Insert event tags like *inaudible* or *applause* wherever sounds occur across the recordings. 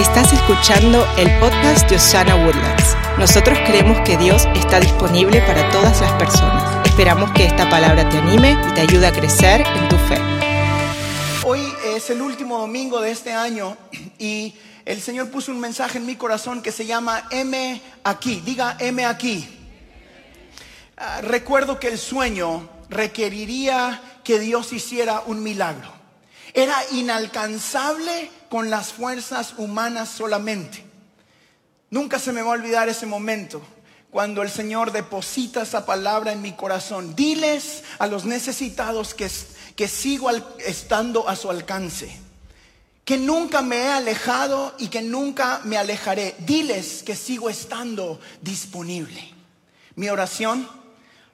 Estás escuchando el podcast de Osana Woodlands. Nosotros creemos que Dios está disponible para todas las personas. Esperamos que esta palabra te anime y te ayude a crecer en tu fe. Hoy es el último domingo de este año y el Señor puso un mensaje en mi corazón que se llama M aquí. Diga M aquí. Ah, recuerdo que el sueño requeriría que Dios hiciera un milagro. Era inalcanzable con las fuerzas humanas solamente. Nunca se me va a olvidar ese momento cuando el Señor deposita esa palabra en mi corazón. Diles a los necesitados que, que sigo estando a su alcance. Que nunca me he alejado y que nunca me alejaré. Diles que sigo estando disponible. Mi oración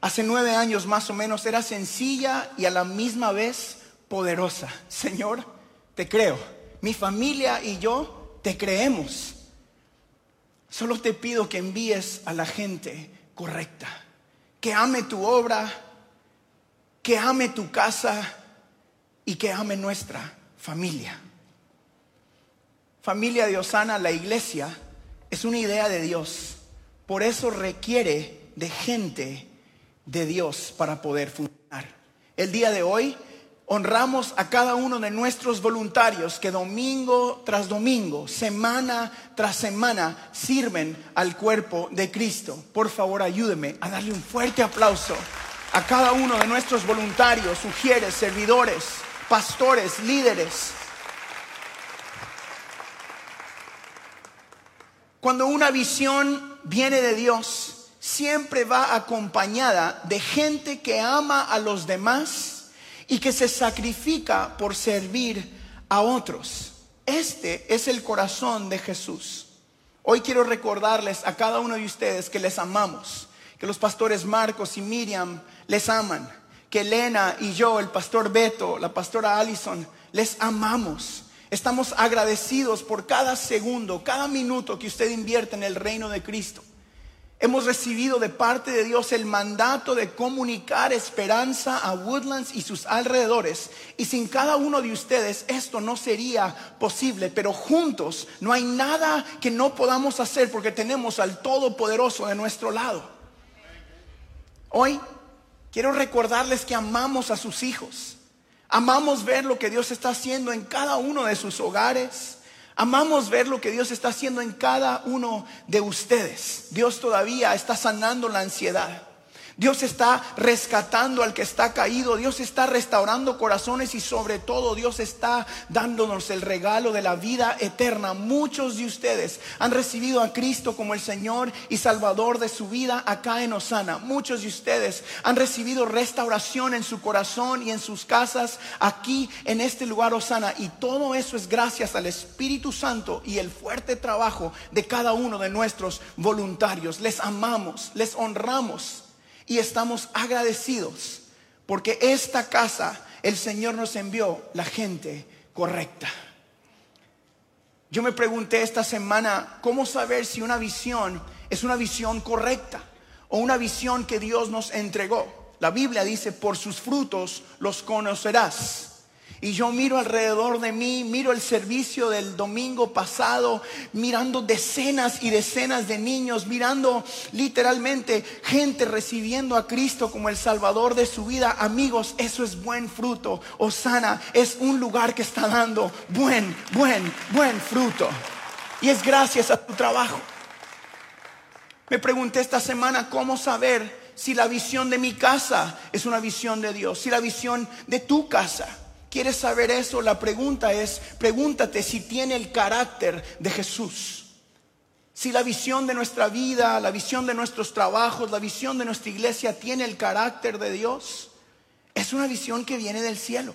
hace nueve años más o menos era sencilla y a la misma vez poderosa. Señor, te creo mi familia y yo te creemos. Solo te pido que envíes a la gente correcta, que ame tu obra, que ame tu casa y que ame nuestra familia. Familia de Osana, la iglesia, es una idea de Dios. Por eso requiere de gente de Dios para poder funcionar. El día de hoy honramos a cada uno de nuestros voluntarios que domingo tras domingo, semana tras semana, sirven al cuerpo de Cristo. Por favor, ayúdeme a darle un fuerte aplauso a cada uno de nuestros voluntarios, sugieres, servidores, pastores, líderes. Cuando una visión viene de Dios, siempre va acompañada de gente que ama a los demás y que se sacrifica por servir a otros. Este es el corazón de Jesús. Hoy quiero recordarles a cada uno de ustedes que les amamos, que los pastores Marcos y Miriam les aman, que Elena y yo, el pastor Beto, la pastora Allison, les amamos. Estamos agradecidos por cada segundo, cada minuto que usted invierte en el reino de Cristo. Hemos recibido de parte de Dios el mandato de comunicar esperanza a Woodlands y sus alrededores. Y sin cada uno de ustedes esto no sería posible. Pero juntos no hay nada que no podamos hacer porque tenemos al Todopoderoso de nuestro lado. Hoy quiero recordarles que amamos a sus hijos. Amamos ver lo que Dios está haciendo en cada uno de sus hogares Amamos ver lo que Dios está haciendo en cada uno de ustedes. Dios todavía está sanando la ansiedad. Dios está rescatando al que está caído, Dios está restaurando corazones y sobre todo Dios está dándonos el regalo de la vida eterna. Muchos de ustedes han recibido a Cristo como el Señor y Salvador de su vida acá en Osana. Muchos de ustedes han recibido restauración en su corazón y en sus casas aquí en este lugar Osana. Y todo eso es gracias al Espíritu Santo y el fuerte trabajo de cada uno de nuestros voluntarios. Les amamos, les honramos y estamos agradecidos porque esta casa el Señor nos envió la gente correcta. Yo me pregunté esta semana cómo saber si una visión es una visión correcta o una visión que Dios nos entregó. La Biblia dice, por sus frutos los conocerás. Y yo miro alrededor de mí, miro el servicio del domingo pasado, mirando decenas y decenas de niños, mirando literalmente gente recibiendo a Cristo como el Salvador de su vida. Amigos, eso es buen fruto. Osana es un lugar que está dando buen, buen, buen fruto. Y es gracias a tu trabajo. Me pregunté esta semana cómo saber si la visión de mi casa es una visión de Dios, si la visión de tu casa ¿Quieres saber eso? La pregunta es, pregúntate si tiene el carácter de Jesús. Si la visión de nuestra vida, la visión de nuestros trabajos, la visión de nuestra iglesia tiene el carácter de Dios, es una visión que viene del cielo.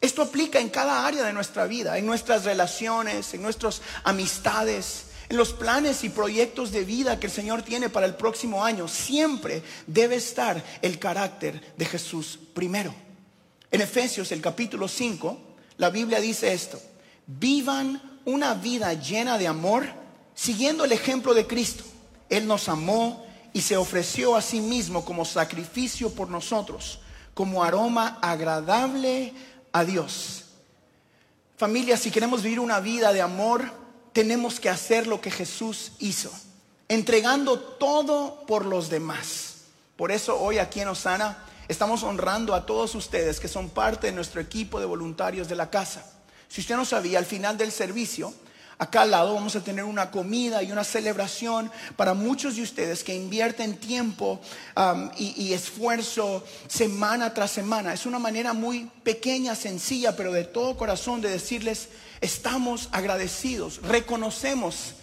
Esto aplica en cada área de nuestra vida, en nuestras relaciones, en nuestras amistades, en los planes y proyectos de vida que el Señor tiene para el próximo año. Siempre debe estar el carácter de Jesús primero. En Efesios, el capítulo 5, la Biblia dice esto, vivan una vida llena de amor, siguiendo el ejemplo de Cristo. Él nos amó y se ofreció a sí mismo como sacrificio por nosotros, como aroma agradable a Dios. Familia, si queremos vivir una vida de amor, tenemos que hacer lo que Jesús hizo, entregando todo por los demás. Por eso hoy aquí en Osana estamos honrando a todos ustedes que son parte de nuestro equipo de voluntarios de la casa. Si usted no sabía, al final del servicio, acá al lado vamos a tener una comida y una celebración para muchos de ustedes que invierten tiempo y, y esfuerzo semana tras semana. Es una manera muy pequeña, sencilla, pero de todo corazón de decirles, estamos agradecidos, reconocemos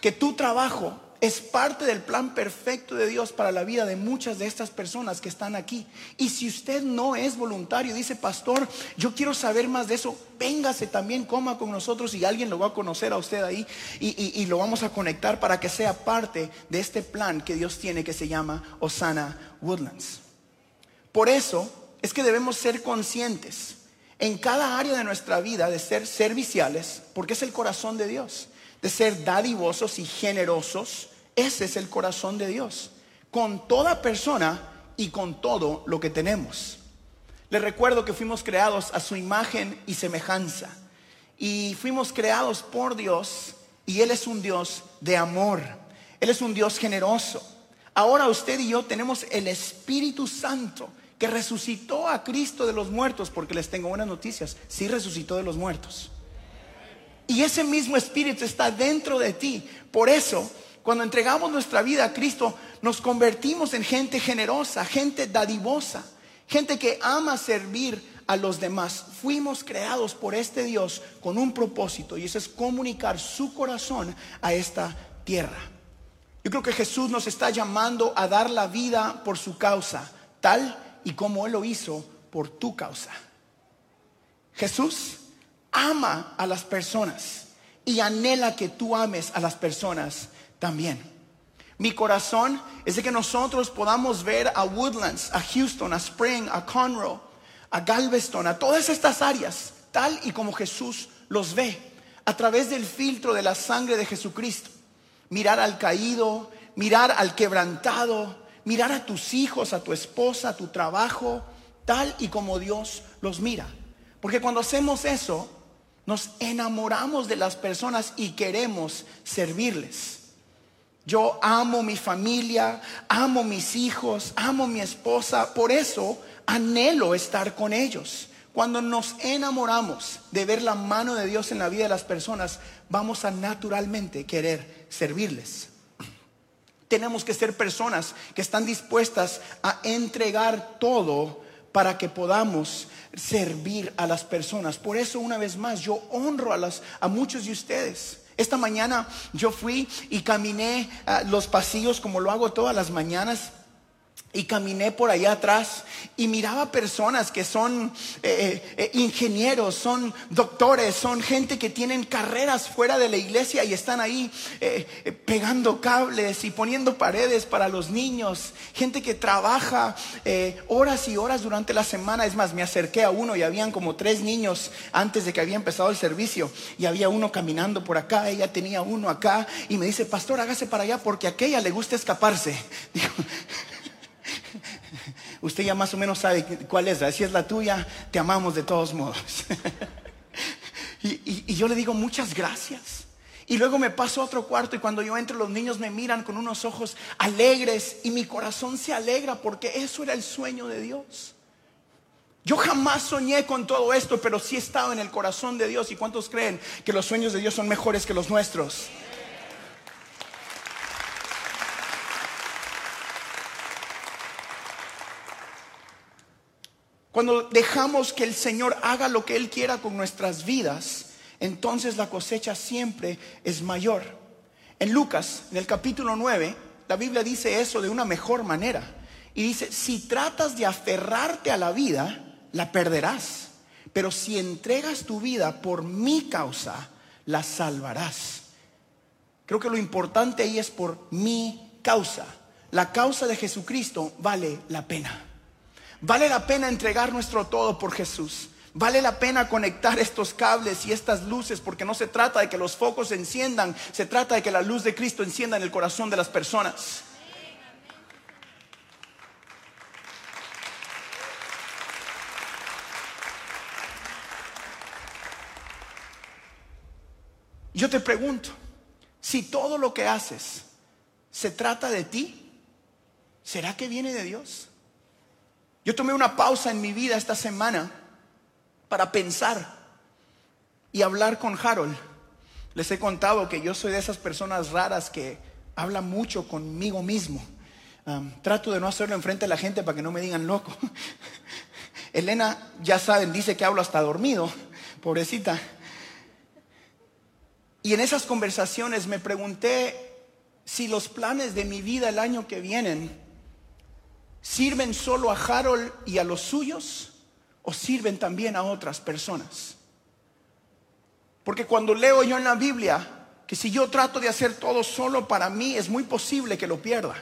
que tu trabajo es parte del plan perfecto de Dios para la vida de muchas de estas personas que están aquí. Y si usted no es voluntario, dice, pastor, yo quiero saber más de eso, véngase también, coma con nosotros y alguien lo va a conocer a usted ahí y, y lo vamos a conectar para que sea parte de este plan que Dios tiene que se llama Osana Woodlands. Por eso es que debemos ser conscientes en cada área de nuestra vida de ser serviciales, porque es el corazón de Dios de ser dadivosos y generosos. Ese es el corazón de Dios, con toda persona y con todo lo que tenemos. Les recuerdo que fuimos creados a su imagen y semejanza. Y fuimos creados por Dios y Él es un Dios de amor. Él es un Dios generoso. Ahora usted y yo tenemos el Espíritu Santo que resucitó a Cristo de los muertos, porque les tengo buenas noticias, sí resucitó de los muertos. Y ese mismo espíritu está dentro de ti. Por eso, cuando entregamos nuestra vida a Cristo, nos convertimos en gente generosa, gente dadivosa, gente que ama servir a los demás. Fuimos creados por este Dios con un propósito y eso es comunicar su corazón a esta tierra. Yo creo que Jesús nos está llamando a dar la vida por su causa, tal y como Él lo hizo por tu causa. Jesús ama a las personas y anhela que tú ames a las personas también. Mi corazón es de que nosotros podamos ver a Woodlands, a Houston, a Spring, a Conroe, a Galveston, a todas estas áreas, tal y como Jesús los ve, a través del filtro de la sangre de Jesucristo. Mirar al caído, mirar al quebrantado, mirar a tus hijos, a tu esposa, a tu trabajo, tal y como Dios los mira. Porque cuando hacemos eso, nos enamoramos de las personas y queremos servirles. Yo amo mi familia, amo mis hijos, amo mi esposa, por eso anhelo estar con ellos. Cuando nos enamoramos de ver la mano de Dios en la vida de las personas, vamos a naturalmente querer servirles. Tenemos que ser personas que están dispuestas a entregar todo para que podamos servir a las personas. Por eso una vez más yo honro a, las, a muchos de ustedes. Esta mañana yo fui y caminé ah, los pasillos como lo hago todas las mañanas y caminé por allá atrás y miraba personas que son eh, eh, eh, ingenieros, son doctores, son gente que tienen carreras fuera de la iglesia y están ahí pegando cables y poniendo paredes para los niños. Gente que trabaja horas y horas durante la semana. Es más, me acerqué a uno y habían como tres niños antes de que había empezado el servicio y había uno caminando por acá, ella tenía uno acá y me dice, pastor, hágase para allá porque a aquella le gusta escaparse. *laughs* Digo, Usted ya más o menos sabe cuál es. Si es la tuya, te amamos de todos modos. *laughs* y, yo le digo muchas gracias. Y luego me paso a otro cuarto y cuando yo entro los niños me miran con unos ojos alegres y mi corazón se alegra porque eso era el sueño de Dios. Yo jamás soñé con todo esto, pero sí he estado en el corazón de Dios. ¿Y cuántos creen que los sueños de Dios son mejores que los nuestros? Cuando dejamos que el Señor haga lo que Él quiera con nuestras vidas, entonces la cosecha siempre es mayor. En Lucas, en el capítulo 9, la Biblia dice eso de una mejor manera. Y dice, si tratas de aferrarte a la vida, la perderás. Pero si entregas tu vida por mi causa, la salvarás. Creo que lo importante ahí es por mi causa. La causa de Jesucristo vale la pena. Vale la pena entregar nuestro todo por Jesús. Vale la pena conectar estos cables y estas luces porque no se trata de que los focos se enciendan, se trata de que la luz de Cristo encienda en el corazón de las personas. Yo te pregunto, si todo lo que haces se trata de ti, ¿será que viene de Dios? Yo tomé una pausa en mi vida esta semana para pensar y hablar con Harold. Les he contado que yo soy de esas personas raras que habla mucho conmigo mismo. trato de no hacerlo enfrente de la gente para que no me digan loco. *laughs* Elena, ya saben, dice que hablo hasta dormido, pobrecita. Y en esas conversaciones me pregunté si los planes de mi vida el año que vienen sirven solo a Harold y a los suyos o sirven también a otras personas. Porque cuando leo yo en la Biblia que si yo trato de hacer todo solo para mí, es muy posible que lo pierda.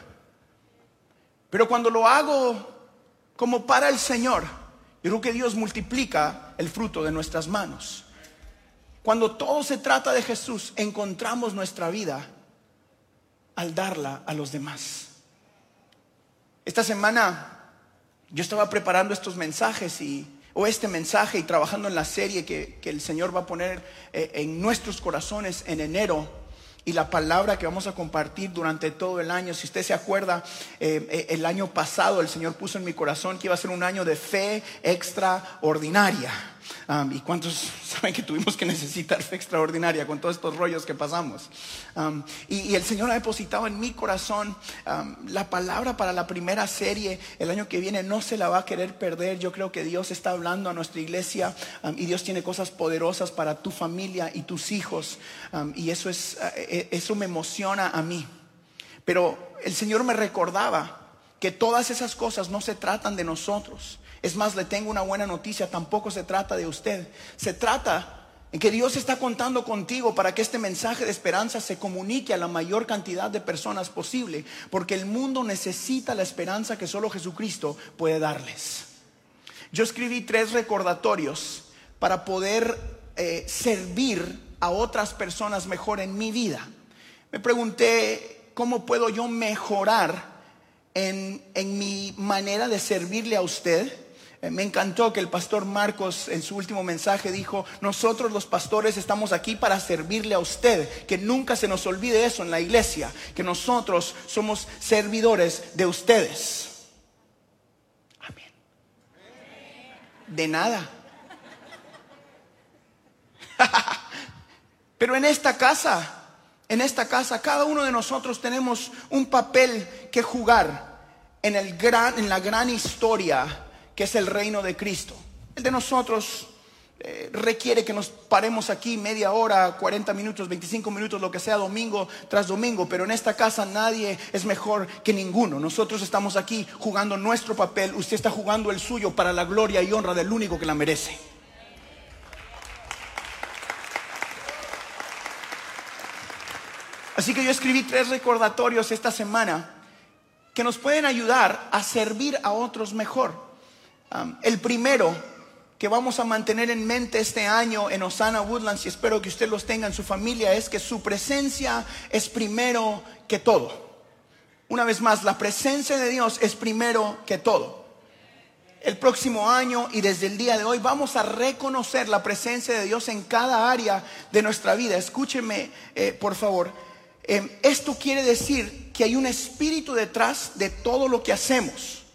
Pero cuando lo hago como para el Señor, yo creo que Dios multiplica el fruto de nuestras manos. Cuando todo se trata de Jesús, encontramos nuestra vida al darla a los demás. Esta semana yo estaba preparando estos mensajes y o este mensaje y trabajando en la serie que, el Señor va a poner eh, en nuestros corazones en enero y la palabra que vamos a compartir durante todo el año. Si usted se acuerda, eh, eh, el año pasado el Señor puso en mi corazón que iba a ser un año de fe extraordinaria. ¿Y cuántos *laughs* saben que tuvimos que necesitar fe extraordinaria con todos estos rollos que pasamos? Y, el Señor ha depositado en mi corazón la palabra para la primera serie el año que viene. No se la va a querer perder. Yo creo que Dios está hablando a nuestra iglesia y Dios tiene cosas poderosas para tu familia y tus hijos. y eso, es, eh, eso me emociona a mí. Pero el Señor me recordaba que todas esas cosas no se tratan de nosotros es más, le tengo una buena noticia, tampoco se trata de usted. Se trata en que Dios está contando contigo para que este mensaje de esperanza se comunique a la mayor cantidad de personas posible, porque el mundo necesita la esperanza que solo Jesucristo puede darles. Yo escribí tres recordatorios para poder eh, servir a otras personas mejor en mi vida. Me pregunté, ¿cómo puedo yo mejorar en, en mi manera de servirle a usted? Eh, me encantó que el pastor Marcos en su último mensaje dijo, nosotros los pastores estamos aquí para servirle a usted, que nunca se nos olvide eso en la iglesia, que nosotros somos servidores de ustedes. Amén. De nada. *laughs* Pero en esta casa, en esta casa, cada uno de nosotros tenemos un papel que jugar en, el gran, en la gran historia que es el reino de Cristo. El de nosotros eh, requiere que nos paremos aquí media hora, 40 minutos, 25 minutos, lo que sea, domingo tras domingo, pero en esta casa nadie es mejor que ninguno. Nosotros estamos aquí jugando nuestro papel, usted está jugando el suyo para la gloria y honra del único que la merece. Así que yo escribí tres recordatorios esta semana que nos pueden ayudar a servir a otros mejor el primero que vamos a mantener en mente este año en Osana Woodlands y espero que usted los tenga en su familia es que su presencia es primero que todo. Una vez más, la presencia de Dios es primero que todo. El próximo año y desde el día de hoy vamos a reconocer la presencia de Dios en cada área de nuestra vida. Escúcheme, eh, por favor. Em, esto quiere decir que hay un espíritu detrás de todo lo que hacemos.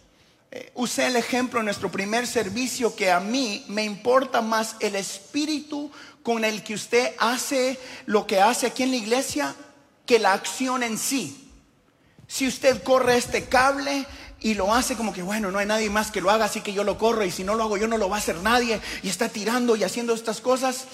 Eh, usé el ejemplo en nuestro primer servicio que a mí me importa más el espíritu con el que usted hace lo que hace aquí en la iglesia que la acción en sí. Si usted corre este cable y lo hace como que, bueno, no hay nadie más que lo haga, así que yo lo corro y si no lo hago yo no lo va a hacer nadie y está tirando y haciendo estas cosas,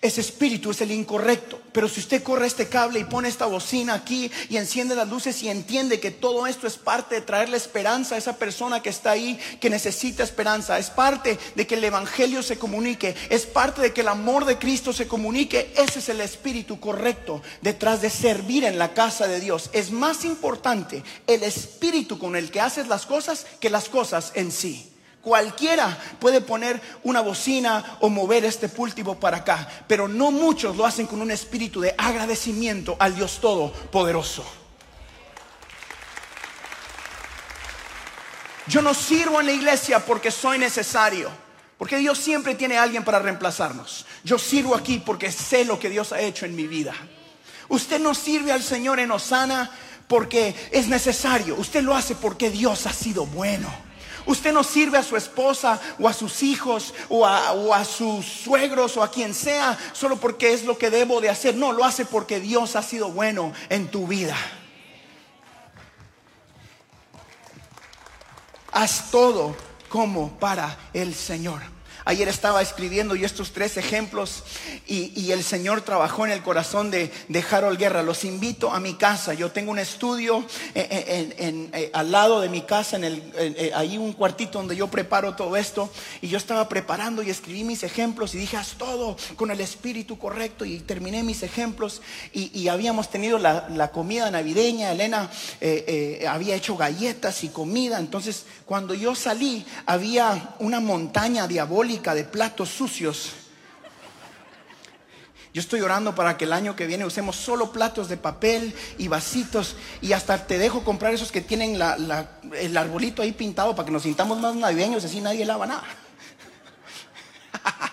ese espíritu es el incorrecto. Pero si usted corre este cable y pone esta bocina aquí y enciende las luces y entiende que todo esto es parte de traerle esperanza a esa persona que está ahí, que necesita esperanza, es parte de que el Evangelio se comunique, es parte de que el amor de Cristo se comunique, ese es el espíritu correcto detrás de servir en la casa de Dios. Es más importante el espíritu con el que haces las cosas que las cosas en sí. Cualquiera puede poner una bocina o mover este púlpito para acá, pero no muchos lo hacen con un espíritu de agradecimiento al Dios Todopoderoso. Yo no sirvo en la iglesia porque soy necesario. Porque Dios siempre tiene a alguien para reemplazarnos. Yo sirvo aquí porque sé lo que Dios ha hecho en mi vida. Usted no sirve al Señor en Osana porque es necesario. Usted lo hace porque Dios ha sido bueno. Usted no sirve a su esposa o a sus hijos o a, sus suegros o a quien sea solo porque es lo que debo de hacer. No, lo hace porque Dios ha sido bueno en tu vida. Haz todo como para el Señor. Ayer estaba escribiendo y estos tres ejemplos y, el Señor trabajó en el corazón de, Harold Guerra. Los invito a mi casa. Yo tengo un estudio eh, eh, eh, al lado de mi casa, en el, ahí un cuartito donde yo preparo todo esto. Y yo estaba preparando y escribí mis ejemplos y dije, haz todo con el espíritu correcto. Y terminé mis ejemplos y, habíamos tenido la, comida navideña. Elena había hecho galletas y comida. Entonces, cuando yo salí, había una montaña diabólica de platos sucios. Yo estoy orando para que el año que viene usemos solo platos de papel y vasitos y hasta te dejo comprar esos que tienen el arbolito ahí pintado para que nos sintamos más navideños, así nadie lava nada. *laughs*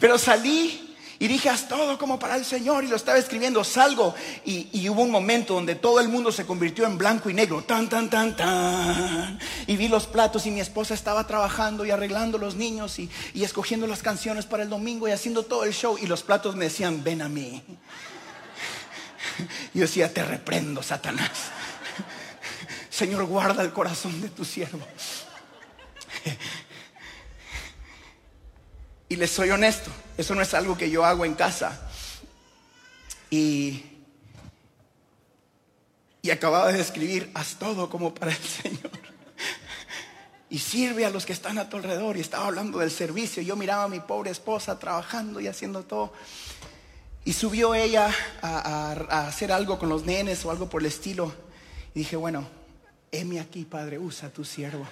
Pero salí y dije, haz todo como para el Señor. Y lo estaba escribiendo, salgo. Y, hubo un momento donde todo el mundo se convirtió en blanco y negro. Tan, tan, tan, tan. Y vi los platos y mi esposa estaba trabajando y arreglando los niños y, y escogiendo las canciones para el domingo y haciendo todo el show. Y los platos me decían, ven a mí. Y *laughs* yo decía, te reprendo, Satanás. *laughs* Señor, guarda el corazón de tu siervo. Y les soy honesto, eso no es algo que yo hago en casa. Y, acababa de escribir, haz todo como para el *laughs* Señor. Y sirve a los que están a tu alrededor. Y estaba hablando del servicio. Yo miraba a mi pobre esposa trabajando y haciendo todo. Y subió ella a, a hacer algo con los nenes o algo por el estilo. Y dije, bueno, heme aquí, Padre, usa tu siervo.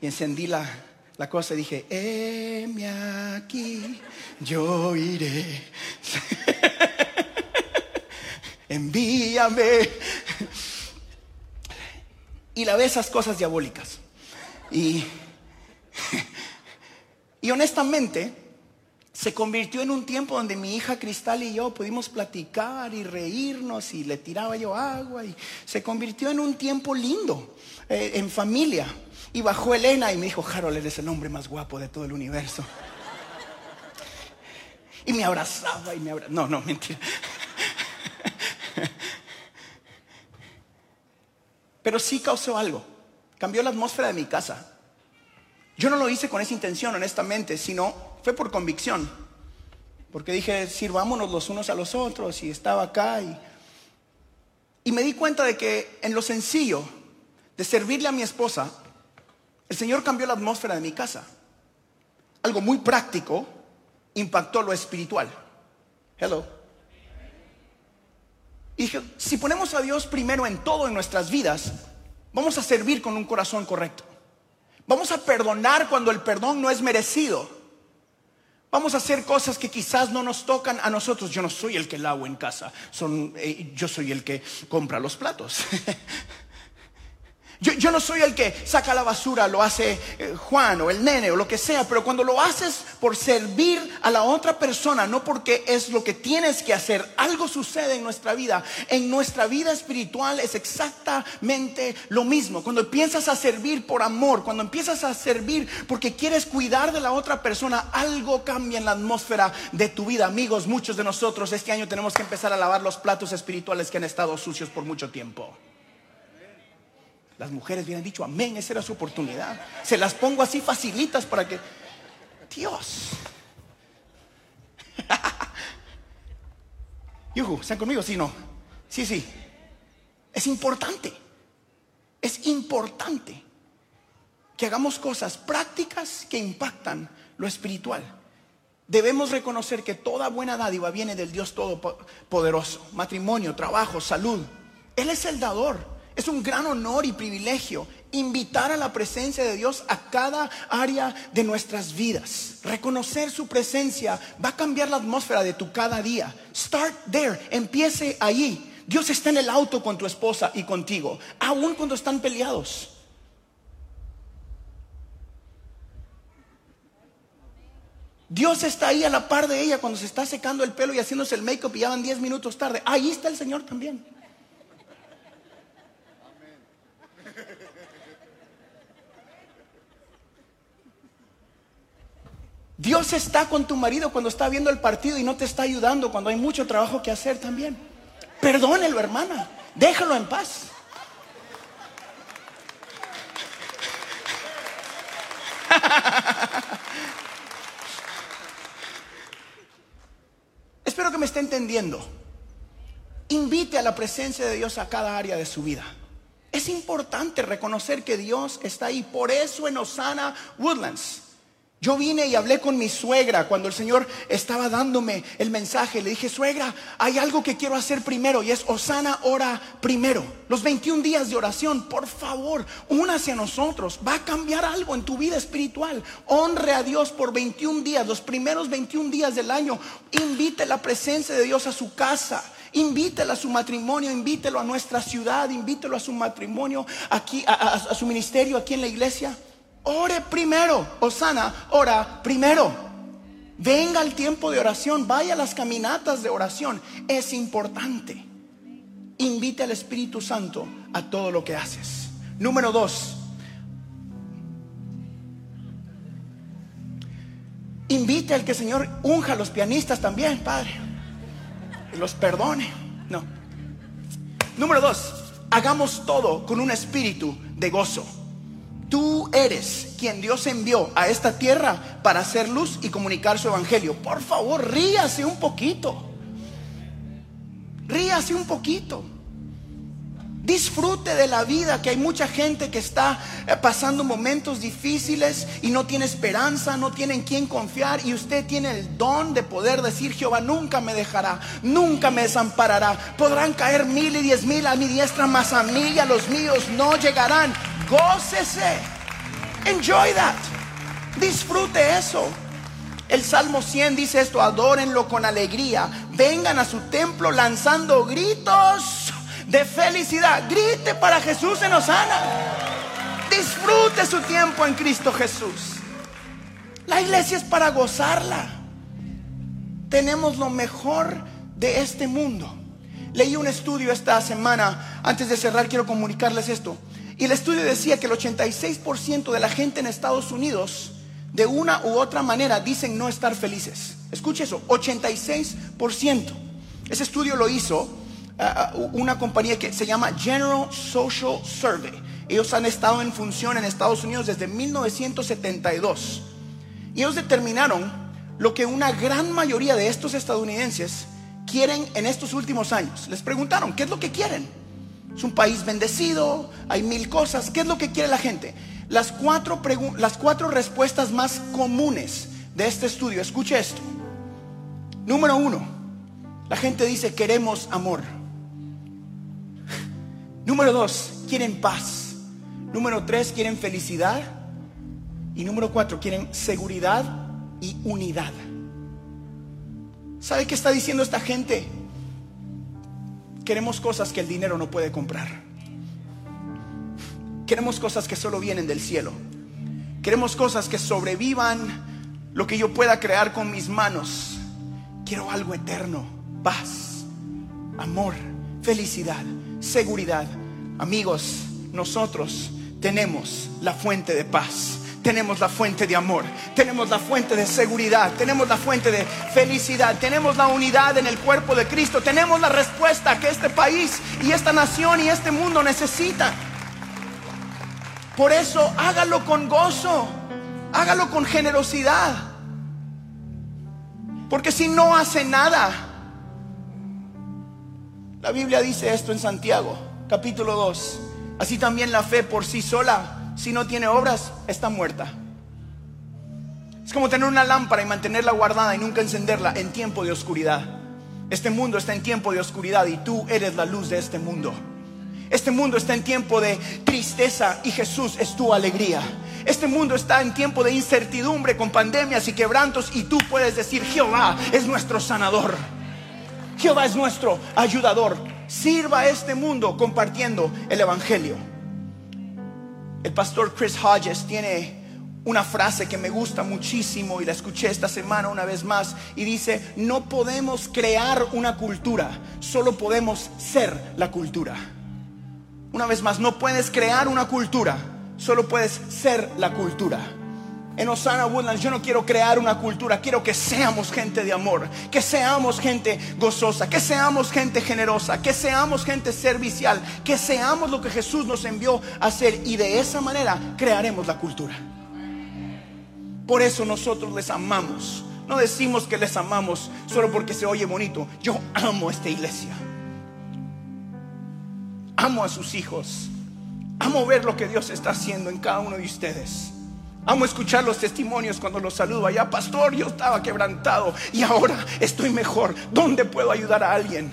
Y encendí la, la cosa dije, heme aquí, yo iré. *laughs* Envíame. Y la ve esas cosas diabólicas. Y, *laughs* y honestamente, se convirtió en un tiempo donde mi hija Cristal y yo pudimos platicar y reírnos y le tiraba yo agua y se convirtió en un tiempo lindo eh, en familia. Y bajó Elena y me dijo, Harold, eres el hombre más guapo de todo el universo. Y me abrazaba y me abrazaba. No, no, mentira. Pero sí causó algo. Cambió la atmósfera de mi casa. Yo no lo hice con esa intención, honestamente, sino fue por convicción. Porque dije, sirvámonos los unos a los otros y estaba acá. Y, y me di cuenta de que en lo sencillo de servirle a mi esposa, el Señor cambió la atmósfera de mi casa. Algo muy práctico impactó lo espiritual. Hello. Y dije, si ponemos a Dios primero en todo en nuestras vidas, vamos a servir con un corazón correcto. Vamos a perdonar cuando el perdón no es merecido. Vamos a hacer cosas que quizás no nos tocan a nosotros. Yo no soy el que lavo en casa, son, eh, yo soy el que compra los platos. *laughs* Yo, no soy el que saca la basura, lo hace eh, Juan o el nene o lo que sea, pero cuando lo haces por servir a la otra persona, no porque es lo que tienes que hacer, algo sucede en nuestra vida. En nuestra vida espiritual es exactamente lo mismo. Cuando empiezas a servir por amor, cuando empiezas a servir porque quieres cuidar de la otra persona, algo cambia en la atmósfera de tu vida. Amigos, muchos de nosotros este año tenemos que empezar a lavar los platos espirituales que han estado sucios por mucho tiempo. Las mujeres hubieran dicho amén, esa era su oportunidad. Se las pongo así facilitas para que... Dios. *laughs* Yuhu, ¿están conmigo? Sí, no. Sí, sí. Es importante. Es importante que hagamos cosas prácticas que impactan lo espiritual. Debemos reconocer que toda buena dádiva viene del Dios Todopoderoso. Matrimonio, trabajo, salud. Él es el dador. Es un gran honor y privilegio invitar a la presencia de Dios a cada área de nuestras vidas. Reconocer su presencia va a cambiar la atmósfera de tu cada día. Start there, empiece allí. Dios está en el auto con tu esposa y contigo, aun cuando están peleados. Dios está ahí a la par de ella cuando se está secando el pelo y haciéndose el make-up y ya van 10 minutos tarde. Ahí está el Señor también. Dios está con tu marido cuando está viendo el partido y no te está ayudando cuando hay mucho trabajo que hacer también. Perdónelo, hermana. Déjalo en paz. *laughs* Espero que me esté entendiendo. Invite a la presencia de Dios a cada área de su vida. Es importante reconocer que Dios está ahí. Por eso en Osana Woodlands yo vine y hablé con mi suegra cuando el Señor estaba dándome el mensaje. Le dije, suegra, hay algo que quiero hacer primero y es Osana ora primero. Los 21 días de oración, por favor, únase a nosotros. Va a cambiar algo en tu vida espiritual. Honre a Dios por 21 días, los primeros 21 días del año. Invite la presencia de Dios a su casa. Invítelo a su matrimonio, invítelo a nuestra ciudad, invítelo a su matrimonio aquí, a, a su ministerio aquí en la iglesia. Ore primero. Osana, ora primero. Venga al tiempo de oración, vaya a las caminatas de oración. Es importante. Invite al Espíritu Santo a todo lo que haces. Número dos. Invite al que el Señor unja a los pianistas también, Padre. Los perdone. No. Número dos. Hagamos todo con un espíritu de gozo. Tú eres quien Dios envió a esta tierra para hacer luz y comunicar su evangelio. Por favor, ríase un poquito. Ríase un poquito. Disfrute de la vida, que hay mucha gente que está eh, pasando momentos difíciles y no tiene esperanza, no tiene en quién confiar y usted tiene el don de poder decir, Jehová nunca me dejará, nunca me desamparará. Podrán caer mil y diez mil a mi diestra, mas a mí y a los míos no llegarán. Gócese. Enjoy that. Disfrute eso. El Salmo 100 dice esto, adórenlo con alegría, vengan a su templo lanzando gritos de felicidad. Grite para Jesús en Osana. Disfrute su tiempo en Cristo Jesús. La iglesia es para gozarla. Tenemos lo mejor de este mundo. Leí un estudio esta semana. Antes de cerrar, quiero comunicarles esto. Y el estudio decía que el 86% de la gente en Estados Unidos, de una u otra manera, dicen no estar felices. Escuche eso, 86%. Ese estudio lo hizo ah, ah, una compañía que se llama General Social Survey. Ellos han estado en función en Estados Unidos desde 1972. Y ellos determinaron lo que una gran mayoría de estos estadounidenses quieren en estos últimos años. Les preguntaron, ¿qué es lo que quieren? Es un país bendecido, hay mil cosas. ¿Qué es lo que quiere la gente? Las cuatro, las cuatro respuestas más comunes de este estudio, escuche esto. Número uno, la gente dice queremos amor. Número dos, quieren paz. Número tres, quieren felicidad. Y número cuatro, quieren seguridad y unidad. ¿Sabe qué está diciendo esta gente? Queremos cosas que el dinero no puede comprar. Queremos cosas que solo vienen del cielo. Queremos cosas que sobrevivan lo que yo pueda crear con mis manos. Quiero algo eterno, paz, amor, felicidad, seguridad. Amigos, nosotros tenemos la fuente de paz tenemos la fuente de amor, tenemos la fuente de seguridad, tenemos la fuente de felicidad, tenemos la unidad en el cuerpo de Cristo, tenemos la respuesta que este país y esta nación y este mundo necesitan. Por eso hágalo con gozo, hágalo con generosidad. Porque si no hace nada, la Biblia dice esto en Santiago, capítulo 2, así también la fe por sí sola si no tiene obras, está muerta. Es como tener una lámpara y mantenerla guardada y nunca encenderla en tiempo de oscuridad. Este mundo está en tiempo de oscuridad y tú eres la luz de este mundo. Este mundo está en tiempo de tristeza y Jesús es tu alegría. Este mundo está en tiempo de incertidumbre con pandemias y quebrantos y tú puedes decir, Jehová es nuestro sanador. Jehová es nuestro ayudador. Sirva a este mundo compartiendo el Evangelio. El pastor Chris Hodges tiene una frase que me gusta muchísimo y la escuché esta semana una vez más y dice, no podemos crear una cultura, solo podemos ser la cultura. Una vez más, no puedes crear una cultura, solo puedes ser la cultura. En Osana Woodlands yo no quiero crear una cultura, quiero que seamos gente de amor, que seamos gente gozosa, que seamos gente generosa, que seamos gente servicial, que seamos lo que Jesús nos envió a hacer y de esa manera crearemos la cultura. Por eso nosotros les amamos. No decimos que les amamos solo porque se oye bonito. Yo amo esta iglesia. Amo a sus hijos. Amo ver lo que Dios está haciendo en cada uno de ustedes. Amo escuchar los testimonios cuando los saludo allá. Pastor, yo estaba quebrantado y ahora estoy mejor. ¿Dónde puedo ayudar a alguien?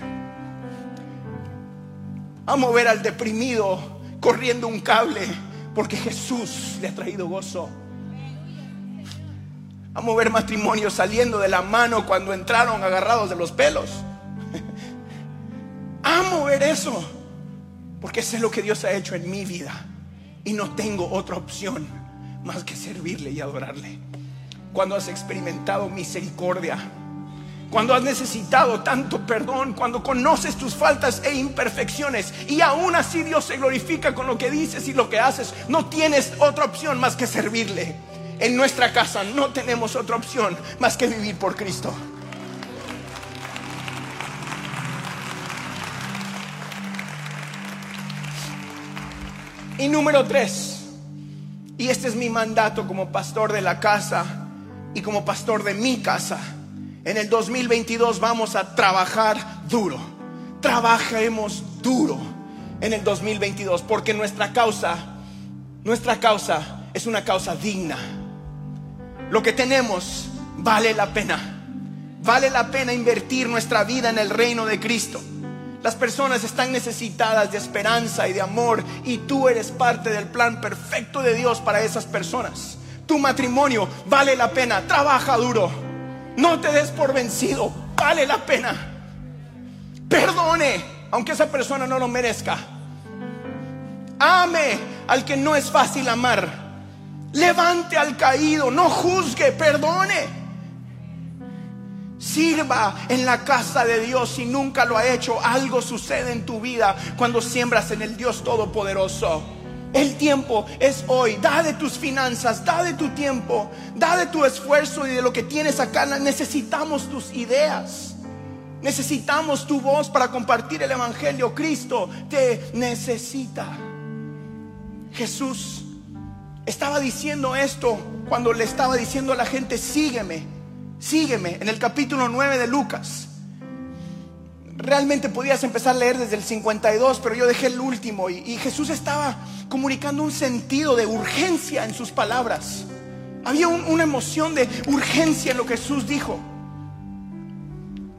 Amo ver al deprimido corriendo un cable porque Jesús le ha traído gozo. Amo ver matrimonios saliendo de la mano cuando entraron agarrados de los pelos. *laughs* Amo ver eso. Porque sé lo que Dios ha hecho en mi vida. Y no tengo otra opción más que servirle y adorarle. Cuando has experimentado misericordia. Cuando has necesitado tanto perdón, cuando conoces tus faltas e imperfecciones y aún así Dios se glorifica con lo que dices y lo que haces, no tienes otra opción más que servirle. En nuestra casa no tenemos otra opción más que vivir por Cristo. Y número tres, y este es mi mandato como pastor de la casa y como pastor de mi casa. En el 2022 vamos a trabajar duro. Trabajemos duro en el 2022 porque nuestra causa, nuestra causa es una causa digna lo que tenemos vale la pena. Vale la pena invertir nuestra vida en el reino de Cristo. Las personas están necesitadas de esperanza y de amor y tú eres parte del plan perfecto de Dios para esas personas. Tu matrimonio vale la pena, trabaja duro. No te des por vencido, vale la pena. Perdone, aunque esa persona no lo merezca. Ame al que no es fácil amar. Levante al caído, no juzgue, perdone. Sirva en la casa de Dios si nunca lo ha hecho. Algo sucede en tu vida cuando siembras en el Dios Todopoderoso. El tiempo es hoy. Da de tus finanzas, da de tu tiempo, da de tu esfuerzo y de lo que tienes acá. Necesitamos tus ideas. Necesitamos tu voz para compartir el Evangelio. Cristo te necesita. Jesús estaba diciendo esto cuando le estaba diciendo a la gente, sígueme, sígueme, en el capítulo 9 de Lucas. Realmente podías empezar a leer desde el 52, pero yo dejé el último y, Jesús estaba comunicando un sentido de urgencia en sus palabras. Había una emoción de urgencia en lo que Jesús dijo.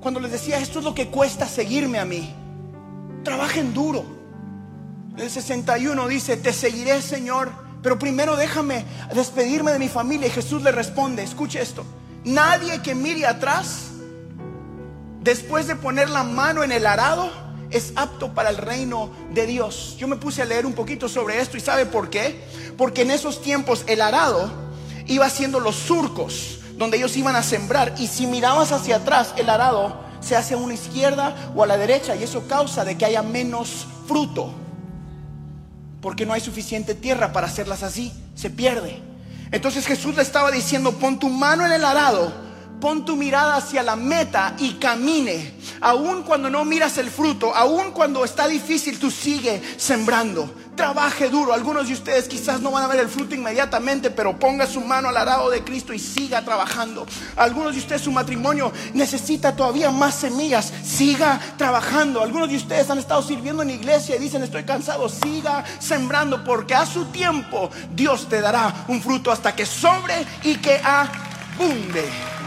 Cuando les decía, esto es lo que cuesta seguirme a mí. Trabajen duro. El 61 dice, te seguiré Señor pero primero déjame despedirme de mi familia. Y Jesús le responde, escuche esto, nadie que mire atrás, después de poner la mano en el arado, es apto para el reino de Dios. Yo me puse a leer un poquito sobre esto y ¿sabe por qué? Porque en esos tiempos el arado iba haciendo los surcos donde ellos iban a sembrar y si mirabas hacia atrás el arado se hace a una izquierda o a la derecha y eso causa de que haya menos fruto porque no hay suficiente tierra para hacerlas así, se pierde. Entonces Jesús le estaba diciendo, pon tu mano en el arado, pon tu mirada hacia la meta y camine. Aun cuando no miras el fruto, aun cuando está difícil, tú sigue sembrando trabaje duro. Algunos de ustedes quizás no van a ver el fruto inmediatamente, pero ponga su mano al arado de Cristo y siga trabajando. Algunos de ustedes su matrimonio necesita todavía más semillas, siga trabajando. Algunos de ustedes han estado sirviendo en iglesia y dicen estoy cansado, siga sembrando porque a su tiempo Dios te dará un fruto hasta que sobre y que abunde.